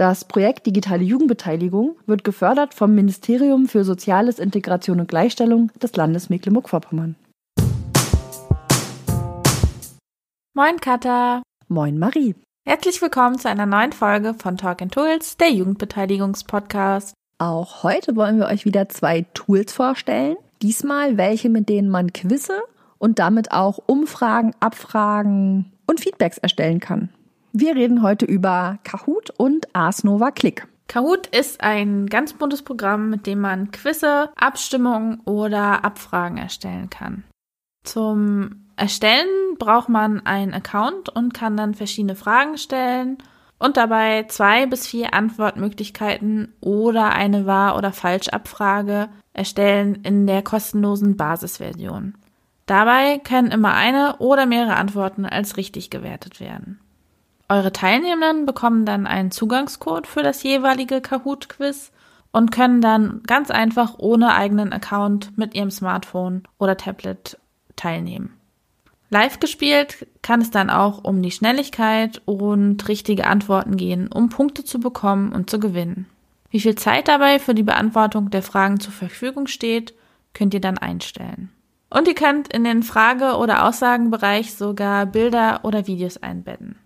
Das Projekt Digitale Jugendbeteiligung wird gefördert vom Ministerium für Soziales, Integration und Gleichstellung des Landes Mecklenburg-Vorpommern. Moin Katha. Moin Marie. Herzlich willkommen zu einer neuen Folge von Talk and Tools, der Jugendbeteiligungspodcast. Auch heute wollen wir euch wieder zwei Tools vorstellen. Diesmal welche, mit denen man Quizze und damit auch Umfragen, Abfragen und Feedbacks erstellen kann. Wir reden heute über Kahoot und Ars Nova Click. Kahoot ist ein ganz buntes Programm, mit dem man Quizze, Abstimmungen oder Abfragen erstellen kann. Zum Erstellen braucht man einen Account und kann dann verschiedene Fragen stellen und dabei zwei bis vier Antwortmöglichkeiten oder eine Wahr- oder Falschabfrage erstellen in der kostenlosen Basisversion. Dabei können immer eine oder mehrere Antworten als richtig gewertet werden. Eure Teilnehmenden bekommen dann einen Zugangscode für das jeweilige Kahoot-Quiz und können dann ganz einfach ohne eigenen Account mit ihrem Smartphone oder Tablet teilnehmen. Live gespielt kann es dann auch um die Schnelligkeit und richtige Antworten gehen, um Punkte zu bekommen und zu gewinnen. Wie viel Zeit dabei für die Beantwortung der Fragen zur Verfügung steht, könnt ihr dann einstellen. Und ihr könnt in den Frage- oder Aussagenbereich sogar Bilder oder Videos einbetten.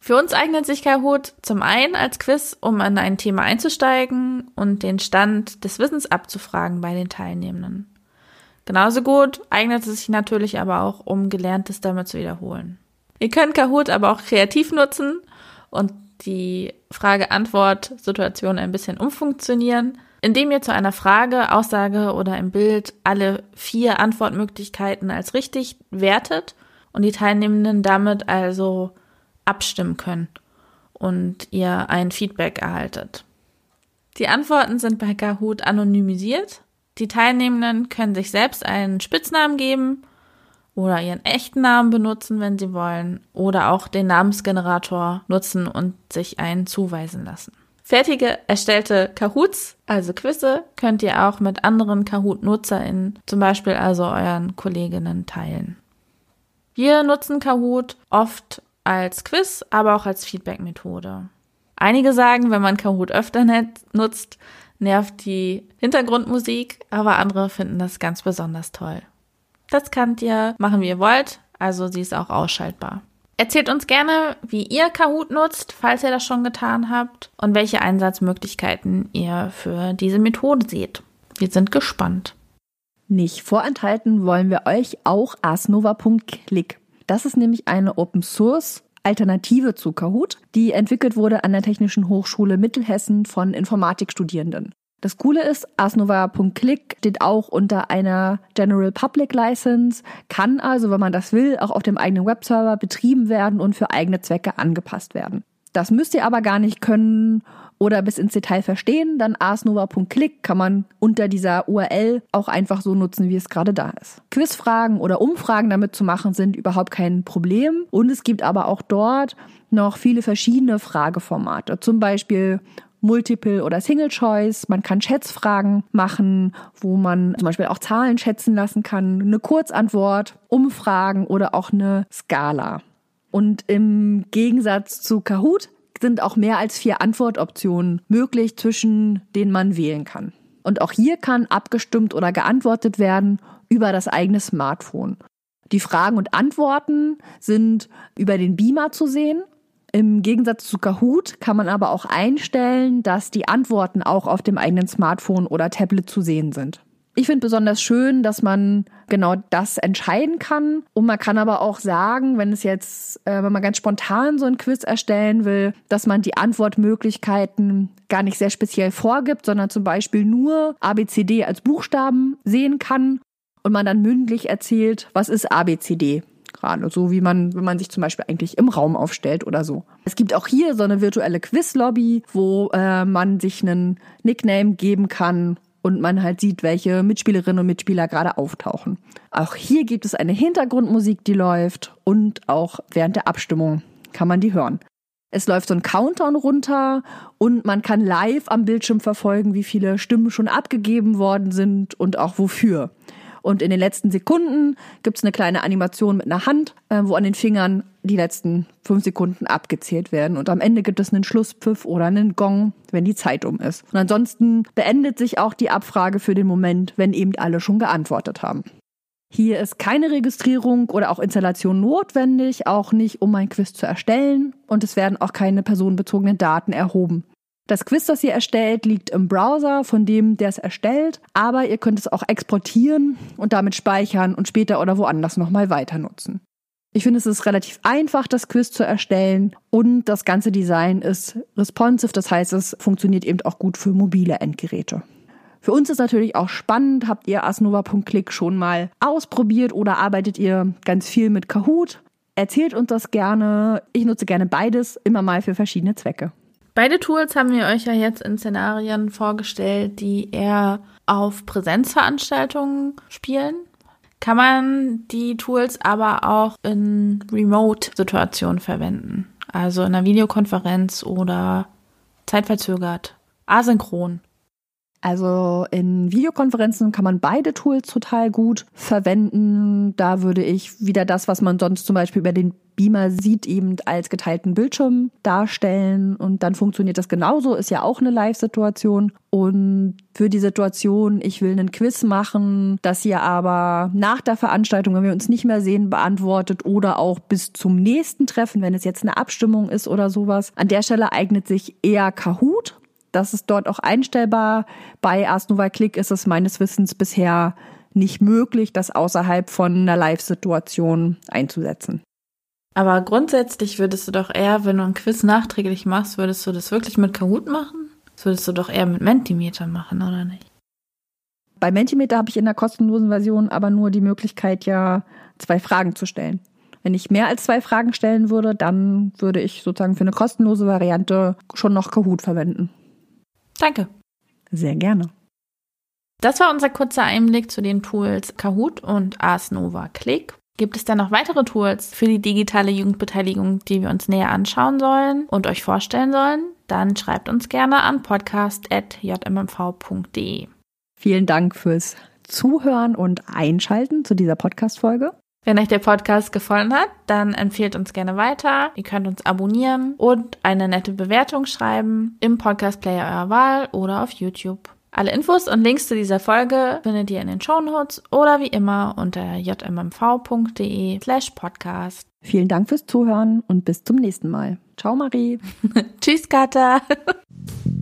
Für uns eignet sich Kahoot zum einen als Quiz, um an ein Thema einzusteigen und den Stand des Wissens abzufragen bei den Teilnehmenden. Genauso gut eignet es sich natürlich aber auch, um Gelerntes damit zu wiederholen. Ihr könnt Kahoot aber auch kreativ nutzen und die Frage-Antwort-Situation ein bisschen umfunktionieren, indem ihr zu einer Frage, Aussage oder im Bild alle vier Antwortmöglichkeiten als richtig wertet und die Teilnehmenden damit also abstimmen können und ihr ein Feedback erhaltet. Die Antworten sind bei Kahoot anonymisiert. Die Teilnehmenden können sich selbst einen Spitznamen geben oder ihren echten Namen benutzen, wenn sie wollen, oder auch den Namensgenerator nutzen und sich einen zuweisen lassen. Fertige erstellte Kahoots, also Quizze, könnt ihr auch mit anderen Kahoot-NutzerInnen, zum Beispiel also euren Kolleginnen, teilen. Wir nutzen Kahoot oft als Quiz, aber auch als Feedback-Methode. Einige sagen, wenn man Kahoot öfter nutzt, nervt die Hintergrundmusik, aber andere finden das ganz besonders toll. Das könnt ihr machen, wie ihr wollt, also sie ist auch ausschaltbar. Erzählt uns gerne, wie ihr Kahoot nutzt, falls ihr das schon getan habt, und welche Einsatzmöglichkeiten ihr für diese Methode seht. Wir sind gespannt. Nicht vorenthalten wollen wir euch auch asnova.click das ist nämlich eine Open Source Alternative zu Kahoot, die entwickelt wurde an der Technischen Hochschule Mittelhessen von Informatikstudierenden. Das Coole ist, asnova.click steht auch unter einer General Public License, kann also, wenn man das will, auch auf dem eigenen Webserver betrieben werden und für eigene Zwecke angepasst werden. Das müsst ihr aber gar nicht können oder bis ins Detail verstehen, dann arsnova.click kann man unter dieser URL auch einfach so nutzen, wie es gerade da ist. Quizfragen oder Umfragen damit zu machen sind überhaupt kein Problem und es gibt aber auch dort noch viele verschiedene Frageformate, zum Beispiel Multiple oder Single Choice. Man kann Schätzfragen machen, wo man zum Beispiel auch Zahlen schätzen lassen kann, eine Kurzantwort, Umfragen oder auch eine Skala. Und im Gegensatz zu Kahoot sind auch mehr als vier Antwortoptionen möglich, zwischen denen man wählen kann. Und auch hier kann abgestimmt oder geantwortet werden über das eigene Smartphone. Die Fragen und Antworten sind über den Beamer zu sehen. Im Gegensatz zu Kahoot kann man aber auch einstellen, dass die Antworten auch auf dem eigenen Smartphone oder Tablet zu sehen sind. Ich finde besonders schön, dass man genau das entscheiden kann. Und man kann aber auch sagen, wenn es jetzt, äh, wenn man ganz spontan so ein Quiz erstellen will, dass man die Antwortmöglichkeiten gar nicht sehr speziell vorgibt, sondern zum Beispiel nur ABCD als Buchstaben sehen kann und man dann mündlich erzählt, was ist ABCD gerade, so wie man, wenn man sich zum Beispiel eigentlich im Raum aufstellt oder so. Es gibt auch hier so eine virtuelle Quizlobby, wo äh, man sich einen Nickname geben kann und man halt sieht, welche Mitspielerinnen und Mitspieler gerade auftauchen. Auch hier gibt es eine Hintergrundmusik, die läuft und auch während der Abstimmung kann man die hören. Es läuft so ein Countdown runter und man kann live am Bildschirm verfolgen, wie viele Stimmen schon abgegeben worden sind und auch wofür. Und in den letzten Sekunden gibt es eine kleine Animation mit einer Hand, äh, wo an den Fingern die letzten fünf Sekunden abgezählt werden. Und am Ende gibt es einen Schlusspfiff oder einen Gong, wenn die Zeit um ist. Und ansonsten beendet sich auch die Abfrage für den Moment, wenn eben alle schon geantwortet haben. Hier ist keine Registrierung oder auch Installation notwendig, auch nicht, um ein Quiz zu erstellen. Und es werden auch keine personenbezogenen Daten erhoben. Das Quiz, das ihr erstellt, liegt im Browser von dem, der es erstellt, aber ihr könnt es auch exportieren und damit speichern und später oder woanders nochmal weiter nutzen. Ich finde, es ist relativ einfach, das Quiz zu erstellen und das ganze Design ist responsive, das heißt, es funktioniert eben auch gut für mobile Endgeräte. Für uns ist natürlich auch spannend, habt ihr asnova.click schon mal ausprobiert oder arbeitet ihr ganz viel mit Kahoot? Erzählt uns das gerne. Ich nutze gerne beides, immer mal für verschiedene Zwecke. Beide Tools haben wir euch ja jetzt in Szenarien vorgestellt, die eher auf Präsenzveranstaltungen spielen. Kann man die Tools aber auch in Remote-Situationen verwenden? Also in einer Videokonferenz oder zeitverzögert, asynchron. Also in Videokonferenzen kann man beide Tools total gut verwenden. Da würde ich wieder das, was man sonst zum Beispiel über den Beamer sieht, eben als geteilten Bildschirm darstellen und dann funktioniert das genauso, ist ja auch eine Live-Situation. Und für die Situation, ich will einen Quiz machen, das ihr aber nach der Veranstaltung, wenn wir uns nicht mehr sehen, beantwortet oder auch bis zum nächsten Treffen, wenn es jetzt eine Abstimmung ist oder sowas. An der Stelle eignet sich eher Kahoot das ist dort auch einstellbar. Bei Ars Nova Click ist es meines Wissens bisher nicht möglich, das außerhalb von einer Live-Situation einzusetzen. Aber grundsätzlich würdest du doch eher, wenn du ein Quiz nachträglich machst, würdest du das wirklich mit Kahoot machen? Das würdest du doch eher mit Mentimeter machen, oder nicht? Bei Mentimeter habe ich in der kostenlosen Version aber nur die Möglichkeit, ja zwei Fragen zu stellen. Wenn ich mehr als zwei Fragen stellen würde, dann würde ich sozusagen für eine kostenlose Variante schon noch Kahoot verwenden. Danke. Sehr gerne. Das war unser kurzer Einblick zu den Tools Kahoot und Ars Nova Click. Gibt es dann noch weitere Tools für die digitale Jugendbeteiligung, die wir uns näher anschauen sollen und euch vorstellen sollen? Dann schreibt uns gerne an podcast.jmmv.de. Vielen Dank fürs Zuhören und Einschalten zu dieser Podcast-Folge. Wenn euch der Podcast gefallen hat, dann empfehlt uns gerne weiter. Ihr könnt uns abonnieren und eine nette Bewertung schreiben im Podcast Player eurer Wahl oder auf YouTube. Alle Infos und Links zu dieser Folge findet ihr in den Shownotes oder wie immer unter jmmv.de slash podcast. Vielen Dank fürs Zuhören und bis zum nächsten Mal. Ciao Marie. Tschüss Kata.